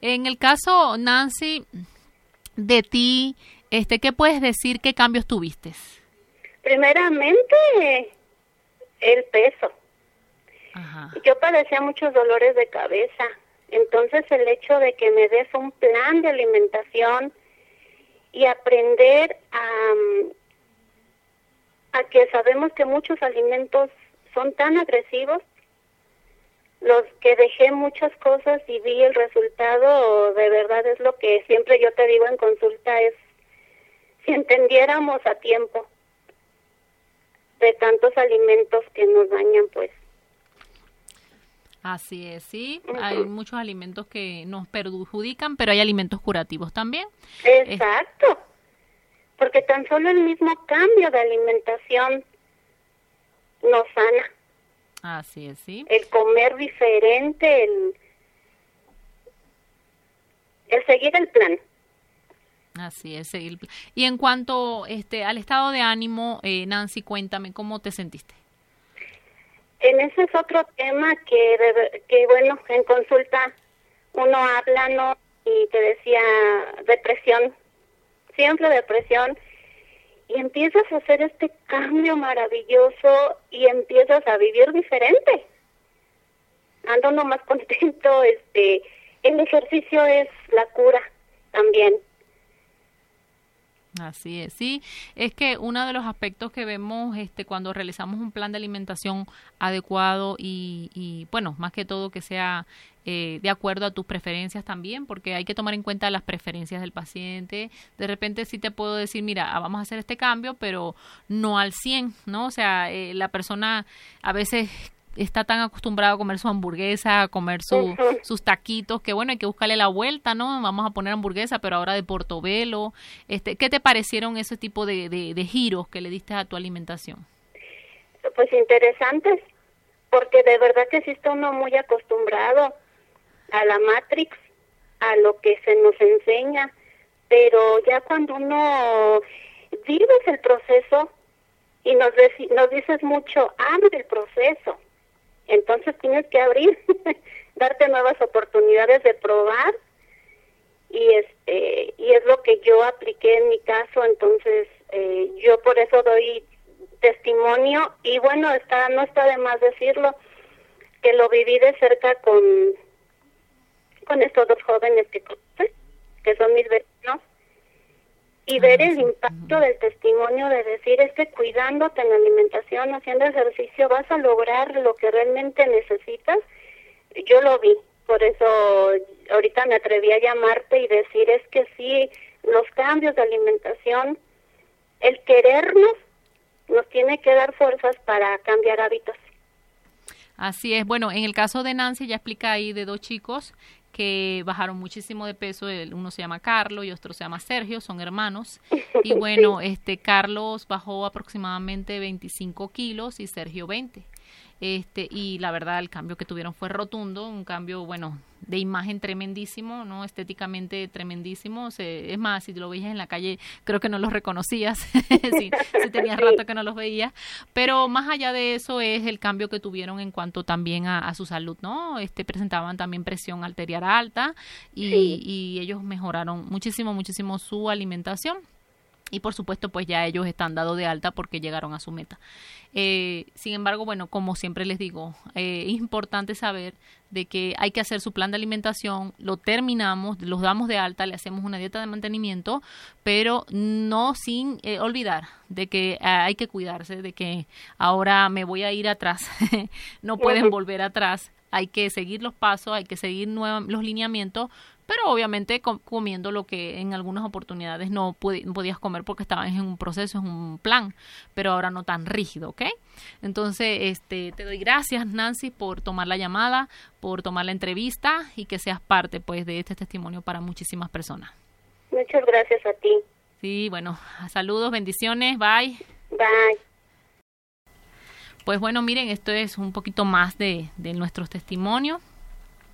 En el caso, Nancy, de ti, Este, ¿qué puedes decir? ¿Qué cambios tuviste? Primeramente, el peso. Yo padecía muchos dolores de cabeza. Entonces el hecho de que me des un plan de alimentación y aprender a, a que sabemos que muchos alimentos son tan agresivos, los que dejé muchas cosas y vi el resultado, de verdad es lo que siempre yo te digo en consulta, es si entendiéramos a tiempo de tantos alimentos que nos dañan, pues Así es, sí. Hay muchos alimentos que nos perjudican, pero hay alimentos curativos también. Exacto. Porque tan solo el mismo cambio de alimentación nos sana. Así es, sí. El comer diferente, el, el seguir el plan. Así es, seguir. Y en cuanto este al estado de ánimo, eh, Nancy, cuéntame cómo te sentiste. En ese es otro tema que, que bueno, en consulta uno habla, ¿no? Y te decía depresión, siempre depresión, y empiezas a hacer este cambio maravilloso y empiezas a vivir diferente. Ando más contento, este, el ejercicio es la cura también. Así es, sí, es que uno de los aspectos que vemos este, cuando realizamos un plan de alimentación adecuado y, y bueno, más que todo que sea eh, de acuerdo a tus preferencias también, porque hay que tomar en cuenta las preferencias del paciente. De repente sí te puedo decir, mira, ah, vamos a hacer este cambio, pero no al 100, ¿no? O sea, eh, la persona a veces está tan acostumbrado a comer su hamburguesa, a comer su, sus taquitos, que bueno, hay que buscarle la vuelta, ¿no? Vamos a poner hamburguesa, pero ahora de portobelo. Este, ¿Qué te parecieron ese tipo de, de, giros que le diste a tu alimentación? Pues interesantes, porque de verdad que sí está uno muy acostumbrado a la Matrix, a lo que se nos enseña, pero ya cuando uno vives el proceso y nos, nos dices mucho, ama el proceso, entonces tienes que abrir, darte nuevas oportunidades de probar. Y este y es lo que yo apliqué en mi caso, entonces eh, yo por eso doy testimonio. Y bueno, está no está de más decirlo que lo viví de cerca con con estos dos jóvenes que que son mis vecinos y ver el impacto del testimonio de decir es que cuidándote en la alimentación, haciendo ejercicio, vas a lograr lo que realmente necesitas. Yo lo vi, por eso ahorita me atreví a llamarte y decir es que sí, los cambios de alimentación, el querernos nos tiene que dar fuerzas para cambiar hábitos. Así es. Bueno, en el caso de Nancy ya explica ahí de dos chicos que bajaron muchísimo de peso. uno se llama Carlos y otro se llama Sergio, son hermanos. Y bueno, este Carlos bajó aproximadamente 25 kilos y Sergio 20. Este, y la verdad el cambio que tuvieron fue rotundo, un cambio, bueno, de imagen tremendísimo, ¿no? Estéticamente tremendísimo. es más, si lo veías en la calle, creo que no los reconocías, si, si, tenías rato que no los veías. Pero más allá de eso es el cambio que tuvieron en cuanto también a, su salud, ¿no? Este, presentaban también presión arterial alta y, y ellos mejoraron muchísimo, muchísimo su alimentación y por supuesto pues ya ellos están dados de alta porque llegaron a su meta. Eh, sin embargo, bueno, como siempre les digo, eh, es importante saber de que hay que hacer su plan de alimentación, lo terminamos, los damos de alta, le hacemos una dieta de mantenimiento, pero no sin eh, olvidar de que hay que cuidarse, de que ahora me voy a ir atrás, no pueden volver atrás, hay que seguir los pasos, hay que seguir los lineamientos, pero obviamente comiendo lo que en algunas oportunidades no, podías comer porque estabas en un proceso, en un plan, pero ahora no tan rígido, ¿ok? Entonces, este, te doy gracias, Nancy, por tomar la llamada, por tomar la entrevista y que seas parte, pues, de este testimonio para muchísimas personas. Muchas gracias a ti. Sí, bueno, saludos, bendiciones, bye. Bye. Pues bueno, miren, esto es un poquito más de, de nuestros testimonios.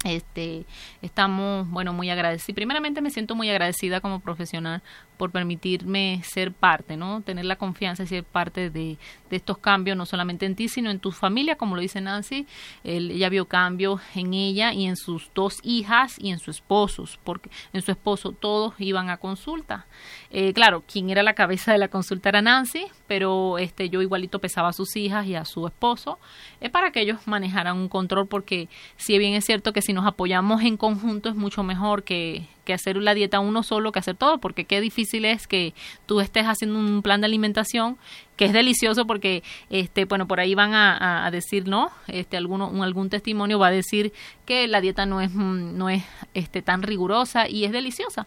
Este, estamos, bueno, muy agradecidos. Primeramente me siento muy agradecida como profesional por permitirme ser parte, ¿no? Tener la confianza y ser parte de, de estos cambios, no solamente en ti, sino en tu familia, como lo dice Nancy. ella vio cambios en ella y en sus dos hijas y en su esposo, porque en su esposo todos iban a consulta. Eh, claro, quien era la cabeza de la consulta era Nancy, pero este yo igualito pesaba a sus hijas y a su esposo es para que ellos manejaran un control, porque si bien es cierto que si nos apoyamos en conjunto es mucho mejor que, que hacer la dieta uno solo que hacer todo, porque qué difícil es que tú estés haciendo un plan de alimentación que es delicioso porque este bueno por ahí van a, decir no este alguno algún testimonio va a decir que la dieta no es no es este tan rigurosa y es deliciosa.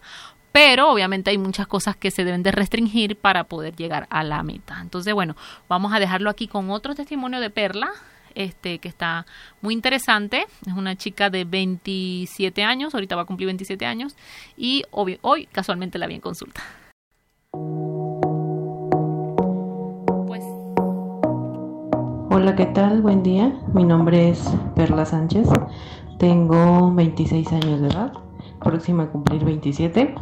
Pero obviamente hay muchas cosas que se deben de restringir para poder llegar a la meta. Entonces, bueno, vamos a dejarlo aquí con otro testimonio de Perla, este que está muy interesante. Es una chica de 27 años, ahorita va a cumplir 27 años y hoy, casualmente la vi en consulta. Pues Hola, ¿qué tal? Buen día. Mi nombre es Perla Sánchez. Tengo 26 años de edad próxima a cumplir 27.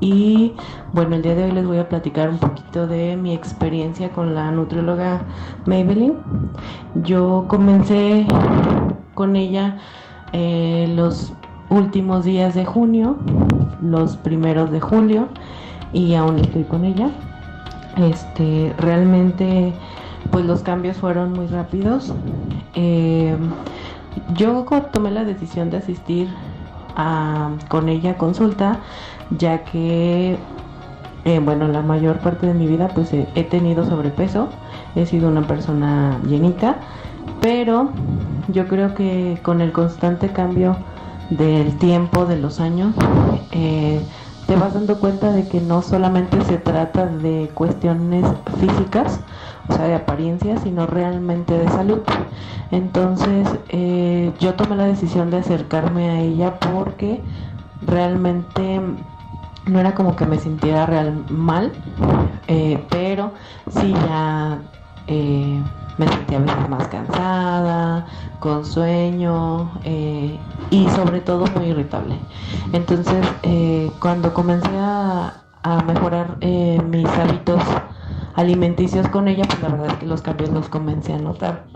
Y bueno, el día de hoy les voy a platicar un poquito de mi experiencia con la nutrióloga Maybelline. Yo comencé con ella eh, los últimos días de junio, los primeros de julio, y aún estoy con ella. Este, realmente, pues los cambios fueron muy rápidos. Eh, yo tomé la decisión de asistir con ella consulta, ya que, eh, bueno, la mayor parte de mi vida pues he, tenido sobrepeso, he sido una persona llenita, pero yo creo que con el constante cambio del tiempo, de los años, eh, te vas dando cuenta de que no solamente se trata de cuestiones físicas, o sea, de apariencia, sino realmente de salud. Entonces, eh, yo tomé la decisión de acercarme a ella porque realmente no era como que me sintiera real mal, eh, pero sí ya eh, me sentía a veces más cansada, con sueño y sobre todo muy irritable. Entonces, cuando comencé a, a mejorar mis hábitos alimenticios con ella, pues la verdad es que los cambios los comencé a notar.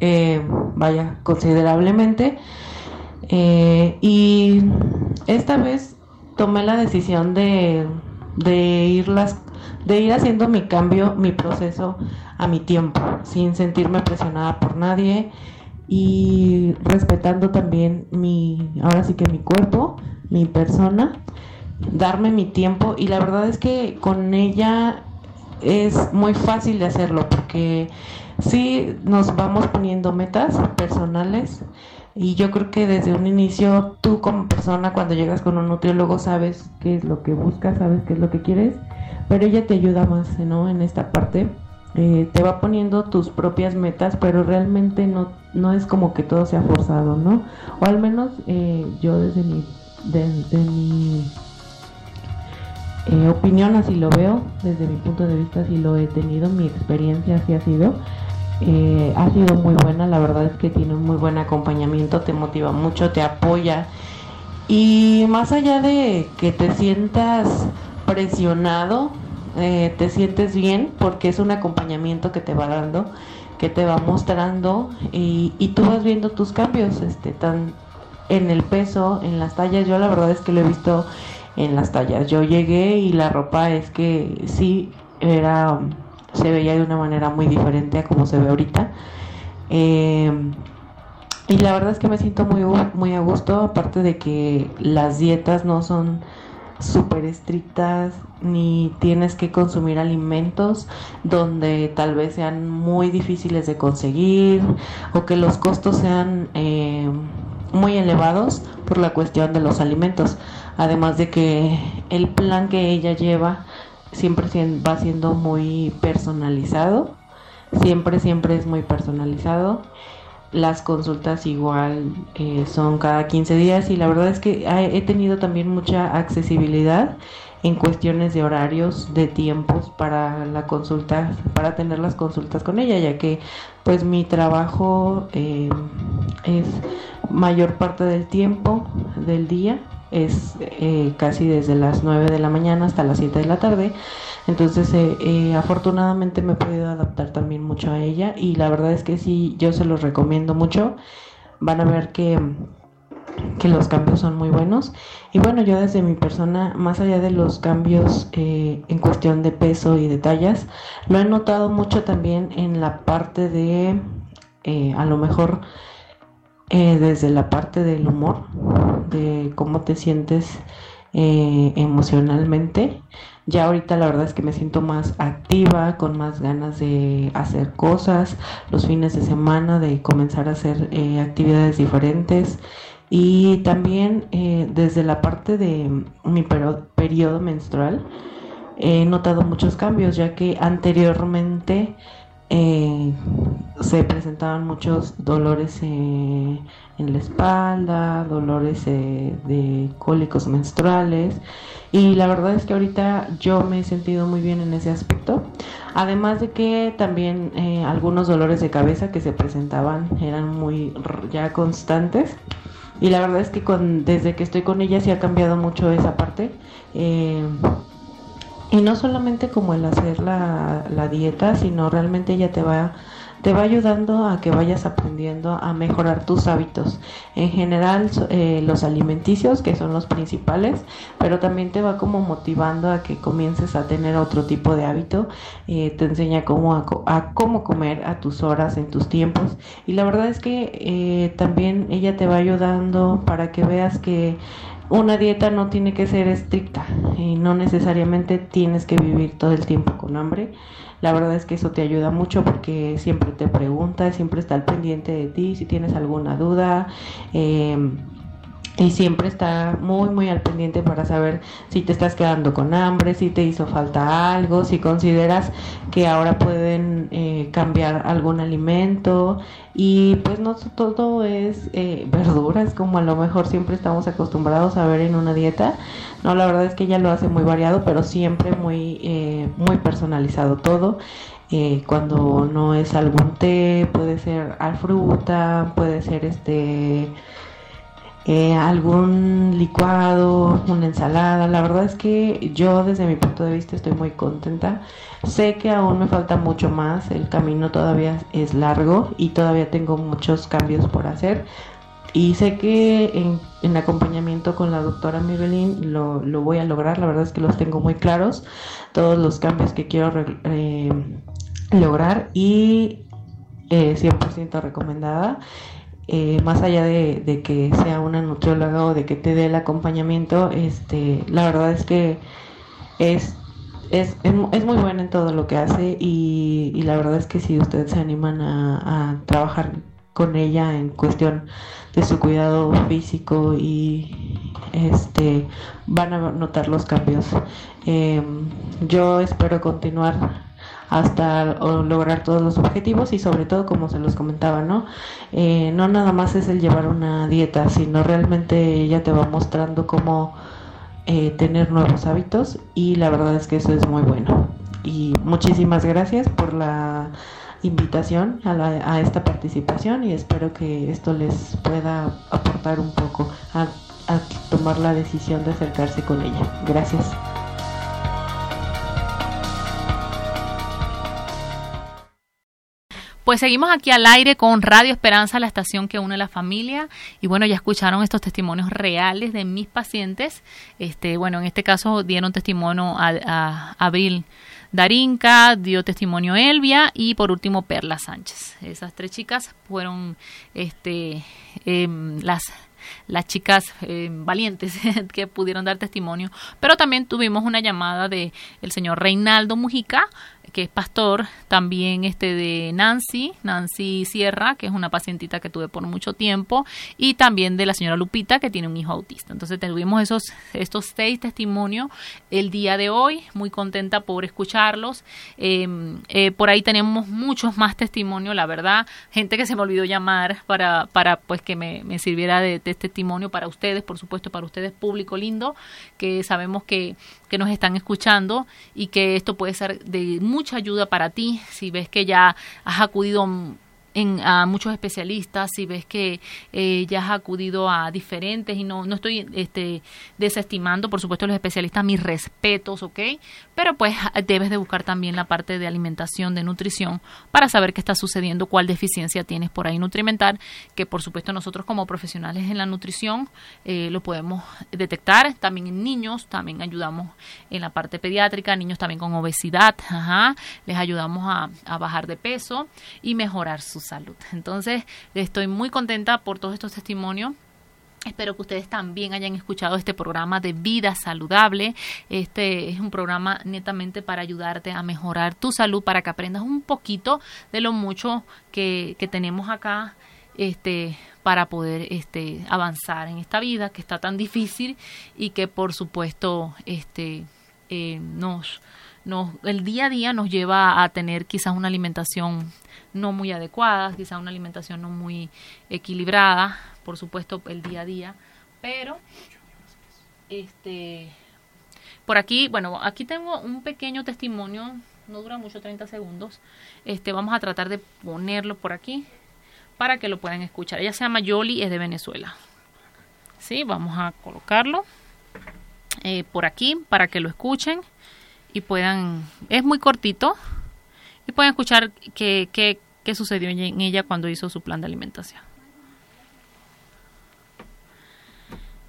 Eh, vaya, considerablemente. Eh, y esta vez tomé la decisión de, de, irlas, de ir haciendo mi cambio, mi proceso a mi tiempo, sin sentirme presionada por nadie y respetando también mi, ahora sí que mi cuerpo, mi persona, darme mi tiempo y la verdad es que con ella es muy fácil de hacerlo porque sí nos vamos poniendo metas personales y yo creo que desde un inicio tú como persona cuando llegas con un nutriólogo sabes qué es lo que buscas, sabes qué es lo que quieres, pero ella te ayuda más ¿no? en esta parte. Eh, te va poniendo tus propias metas, pero realmente no, no es como que todo sea forzado, ¿no? O al menos eh, yo desde mi, desde mi eh, opinión, así lo veo, desde mi punto de vista, así lo he tenido, mi experiencia así ha sido. Eh, ha sido muy buena, la verdad es que tiene un muy buen acompañamiento, te motiva mucho, te apoya. Y más allá de que te sientas presionado, eh, te sientes bien porque es un acompañamiento que te va dando, que te va mostrando y, y tú vas viendo tus cambios, este, tan en el peso, en las tallas. Yo la verdad es que lo he visto en las tallas. Yo llegué y la ropa es que sí era se veía de una manera muy diferente a como se ve ahorita. Em, y la verdad es que me siento muy, muy a gusto, aparte de que las dietas no son súper estrictas, ni tienes que consumir alimentos donde tal vez sean muy difíciles de conseguir o que los costos sean em, muy elevados por la cuestión de los alimentos. Además de que el plan que ella lleva siempre va siendo muy personalizado, siempre, siempre es muy personalizado. Las consultas igual eh, son cada 15 días y la verdad es que he tenido también mucha accesibilidad en cuestiones de horarios, de tiempos para la consulta, para tener las consultas con ella, ya que pues mi trabajo eh, es mayor parte del tiempo del día es eh, casi desde las 9 de la mañana hasta las 7 de la tarde. Entonces, eh, eh, afortunadamente me he podido adaptar también mucho a ella y la verdad es que sí, yo se los recomiendo mucho. Van a ver que, que los cambios son muy buenos. Y bueno, yo desde mi persona, más allá de los cambios en cuestión de peso y de tallas, lo he notado mucho también en la parte de, a lo mejor, eh, desde la parte del humor, de cómo te sientes eh, emocionalmente. Ya ahorita la verdad es que me siento más activa, con más ganas de hacer cosas, los fines de semana, de comenzar a hacer eh, actividades diferentes. Y también desde la parte de mi periodo menstrual he notado muchos cambios, ya que anteriormente eh, se presentaban muchos dolores eh, en la espalda, dolores eh, de cólicos menstruales y la verdad es que ahorita yo me he sentido muy bien en ese aspecto. Además de que también algunos dolores de cabeza que se presentaban eran muy ya constantes y la verdad es que con, desde que estoy con ella sí ha cambiado mucho esa parte. Y no solamente como el hacer la, la dieta, sino realmente ella te va te va ayudando a que vayas aprendiendo a mejorar tus hábitos. En general, eh, los alimenticios, que son los principales, pero también te va como motivando a que comiences a tener otro tipo de hábito. Eh, te enseña cómo a, cómo comer a tus horas, en tus tiempos. Y la verdad es que eh, también ella te va ayudando para que veas que una dieta no tiene que ser estricta y no necesariamente tienes que vivir todo el tiempo con hambre. La verdad es que eso te ayuda mucho porque siempre te pregunta, siempre está al pendiente de ti, si tienes alguna duda. Eh, y siempre está muy muy al pendiente para saber si te estás quedando con hambre, si te hizo falta algo, si consideras que ahora pueden eh, cambiar algún alimento y pues no todo es eh, verduras como a lo mejor siempre estamos acostumbrados a ver en una dieta. No, la verdad es que ella lo hace muy variado, pero siempre muy eh, muy personalizado todo. cuando no es algún té, puede ser fruta, puede ser este eh, algún licuado, una ensalada. La verdad es que yo desde mi punto de vista estoy muy contenta. Sé que aún me falta mucho más, el camino todavía es largo y todavía tengo muchos cambios por hacer. Y sé que en, acompañamiento con la doctora Mirelin lo, voy a lograr, la verdad es que los tengo muy claros, todos los cambios que quiero eh, lograr y 100% eh, recomendada. Eh, más allá de, que sea una nutrióloga o de que te dé el acompañamiento, este, la verdad es que es, es, es muy buena en todo lo que hace y, la verdad es que si ustedes se animan a, trabajar con ella en cuestión de su cuidado físico y este van a notar los cambios. Em, yo espero continuar hasta lograr todos los objetivos y sobre todo como se los comentaba, ¿no? Eh, no nada más es el llevar una dieta, sino realmente ella te va mostrando cómo eh, tener nuevos hábitos y la verdad es que eso es muy bueno. Y muchísimas gracias por la invitación a, a esta participación y espero que esto les pueda aportar un poco a, a tomar la decisión de acercarse con ella. Gracias. Pues seguimos aquí al aire con Radio Esperanza, la estación que une a la familia. Y bueno, ya escucharon estos testimonios reales de mis pacientes. Este, bueno, en este caso dieron testimonio a, a Abril Darinka, dio testimonio Elvia y por último Perla Sánchez. Esas tres chicas fueron este, em, las las chicas em, valientes que pudieron dar testimonio, pero también tuvimos una llamada de el señor Reinaldo Mujica, que es pastor, también este de Nancy, Nancy Sierra, que es una pacientita que tuve por mucho tiempo, y también de la señora Lupita, que tiene un hijo autista. Entonces tuvimos esos, estos seis testimonios el día de hoy, muy contenta por escucharlos. Em, eh, por ahí tenemos muchos más testimonios, la verdad, gente que se me olvidó llamar para, para pues que me, me sirviera de, de testimonio para ustedes, por supuesto, para ustedes, público lindo, que sabemos que que nos están escuchando y que esto puede ser de mucha ayuda para ti. Si ves que ya has acudido en, a muchos especialistas, si ves que eh, ya has acudido a diferentes y no, no estoy este, desestimando, por supuesto, los especialistas, mis respetos, ¿ok? Pero pues debes de buscar también la parte de alimentación, de nutrición, para saber qué está sucediendo, cuál deficiencia tienes por ahí nutrimental, que por supuesto nosotros como profesionales en la nutrición eh, lo podemos detectar, también en niños, también ayudamos en la parte pediátrica, niños también con obesidad, ajá, les ayudamos a, a bajar de peso y mejorar su salud. Entonces, estoy muy contenta por todos estos testimonios. Espero que ustedes también hayan escuchado este programa de vida saludable. Este es un programa netamente para ayudarte a mejorar tu salud, para que aprendas un poquito de lo mucho que, tenemos acá este, para poder este, avanzar en esta vida que está tan difícil y que por supuesto este, eh, nos, el día a día nos lleva a tener quizás una alimentación no muy adecuada, quizás una alimentación no muy equilibrada, por supuesto el día a día, pero este por aquí, bueno, aquí tengo un pequeño testimonio, no dura mucho, 30 segundos. Este, vamos a tratar de ponerlo por aquí para que lo puedan escuchar. Ella se llama Yoli, es de Venezuela. Sí, vamos a colocarlo eh, por aquí para que lo escuchen y puedan, es muy cortito y pueden escuchar qué, qué, qué sucedió en ella cuando hizo su plan de alimentación.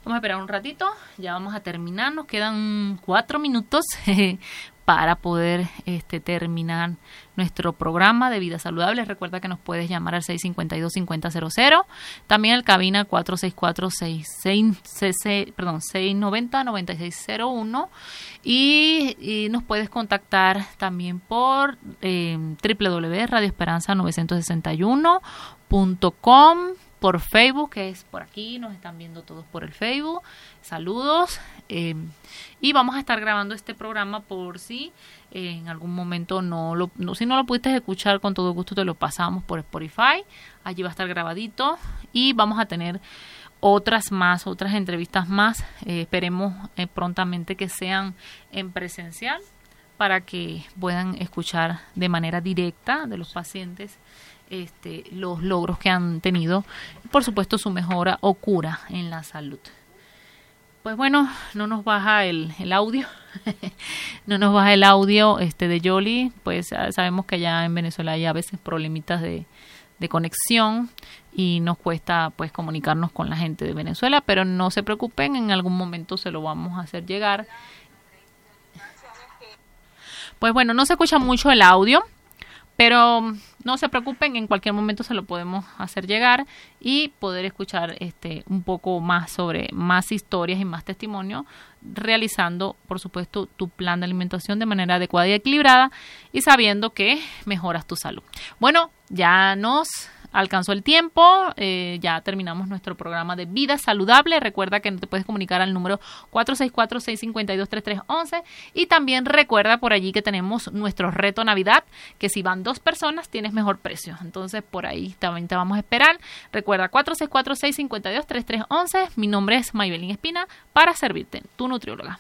Vamos a esperar un ratito, ya vamos a terminar, nos quedan cuatro minutos para poder este, terminar nuestro programa de vida saludable. Recuerda que nos puedes llamar al 652-5000, también al cabina 464-690-9601 y, nos puedes contactar también por eh, www.radioesperanza961.com por Facebook, que es por aquí, nos están viendo todos por el Facebook. Saludos. Eh, y vamos a estar grabando este programa por si en algún momento no lo, no, si no lo pudiste escuchar, con todo gusto te lo pasamos por Spotify. Allí va a estar grabadito y vamos a tener otras más, otras entrevistas más. Eh, esperemos eh, prontamente que sean en presencial para que puedan escuchar de manera directa de los pacientes este, los logros que han tenido por supuesto su mejora o cura en la salud. Pues bueno, no nos baja el, el audio, no nos baja el audio este de Yoli, pues sabemos que allá en Venezuela hay a veces problemitas de, de conexión y nos cuesta pues comunicarnos con la gente de Venezuela, pero no se preocupen, en algún momento se lo vamos a hacer llegar. Pues bueno, no se escucha mucho el audio, pero no se preocupen, en cualquier momento se lo podemos hacer llegar y poder escuchar este un poco más sobre más historias y más testimonios realizando, por supuesto, tu plan de alimentación de manera adecuada y equilibrada y sabiendo que mejoras tu salud. Bueno, ya nos alcanzó el tiempo, eh, ya terminamos nuestro programa de vida saludable. Recuerda que te puedes comunicar al número 464-652-3311 y también recuerda por allí que tenemos nuestro reto Navidad, que si van dos personas tienes mejor precio. Entonces por ahí también te vamos a esperar. Recuerda 464-652-3311. Mi nombre es Maybelline Espina para servirte, tu nutrióloga.